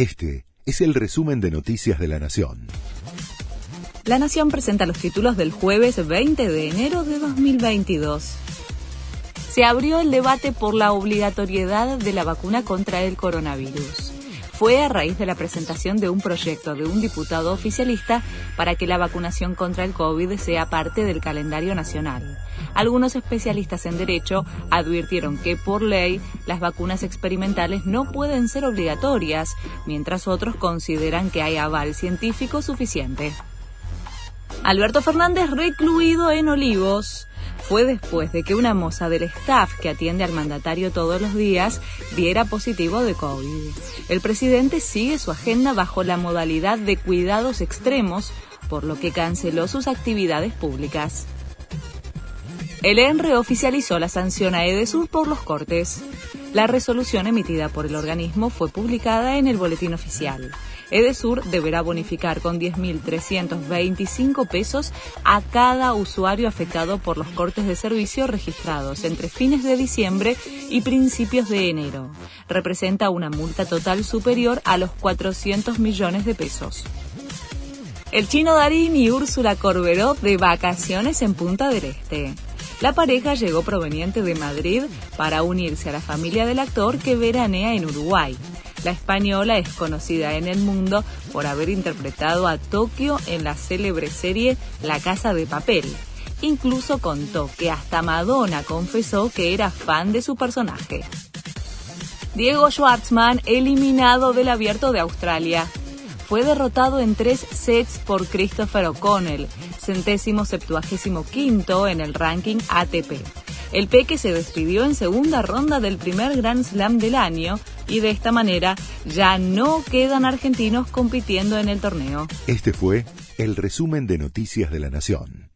Este es el resumen de Noticias de la Nación. La Nación presenta los títulos del jueves 20 de enero de 2022. Se abrió el debate por la obligatoriedad de la vacuna contra el coronavirus fue a raíz de la presentación de un proyecto de un diputado oficialista para que la vacunación contra el COVID sea parte del calendario nacional. Algunos especialistas en derecho advirtieron que por ley las vacunas experimentales no pueden ser obligatorias, mientras otros consideran que hay aval científico suficiente. Alberto Fernández recluido en Olivos fue después de que una moza del staff que atiende al mandatario todos los días diera positivo de COVID. El presidente sigue su agenda bajo la modalidad de cuidados extremos, por lo que canceló sus actividades públicas. El ENRE oficializó la sanción a Edesur por los cortes. La resolución emitida por el organismo fue publicada en el Boletín Oficial. Edesur deberá bonificar con 10.325 pesos a cada usuario afectado por los cortes de servicio registrados entre fines de diciembre y principios de enero. Representa una multa total superior a los 400 millones de pesos. El chino Darín y Úrsula Corberó de vacaciones en Punta del Este. La pareja llegó proveniente de Madrid para unirse a la familia del actor que veranea en Uruguay. La española es conocida en el mundo por haber interpretado a Tokio en la célebre serie La Casa de Papel. Incluso contó que hasta Madonna confesó que era fan de su personaje. Diego Schwartzman eliminado del abierto de Australia. Fue derrotado en tres sets por Christopher O'Connell, centésimo septuagésimo quinto en el ranking ATP. El Peque se despidió en segunda ronda del primer Grand Slam del año y de esta manera ya no quedan argentinos compitiendo en el torneo. Este fue el resumen de Noticias de la Nación.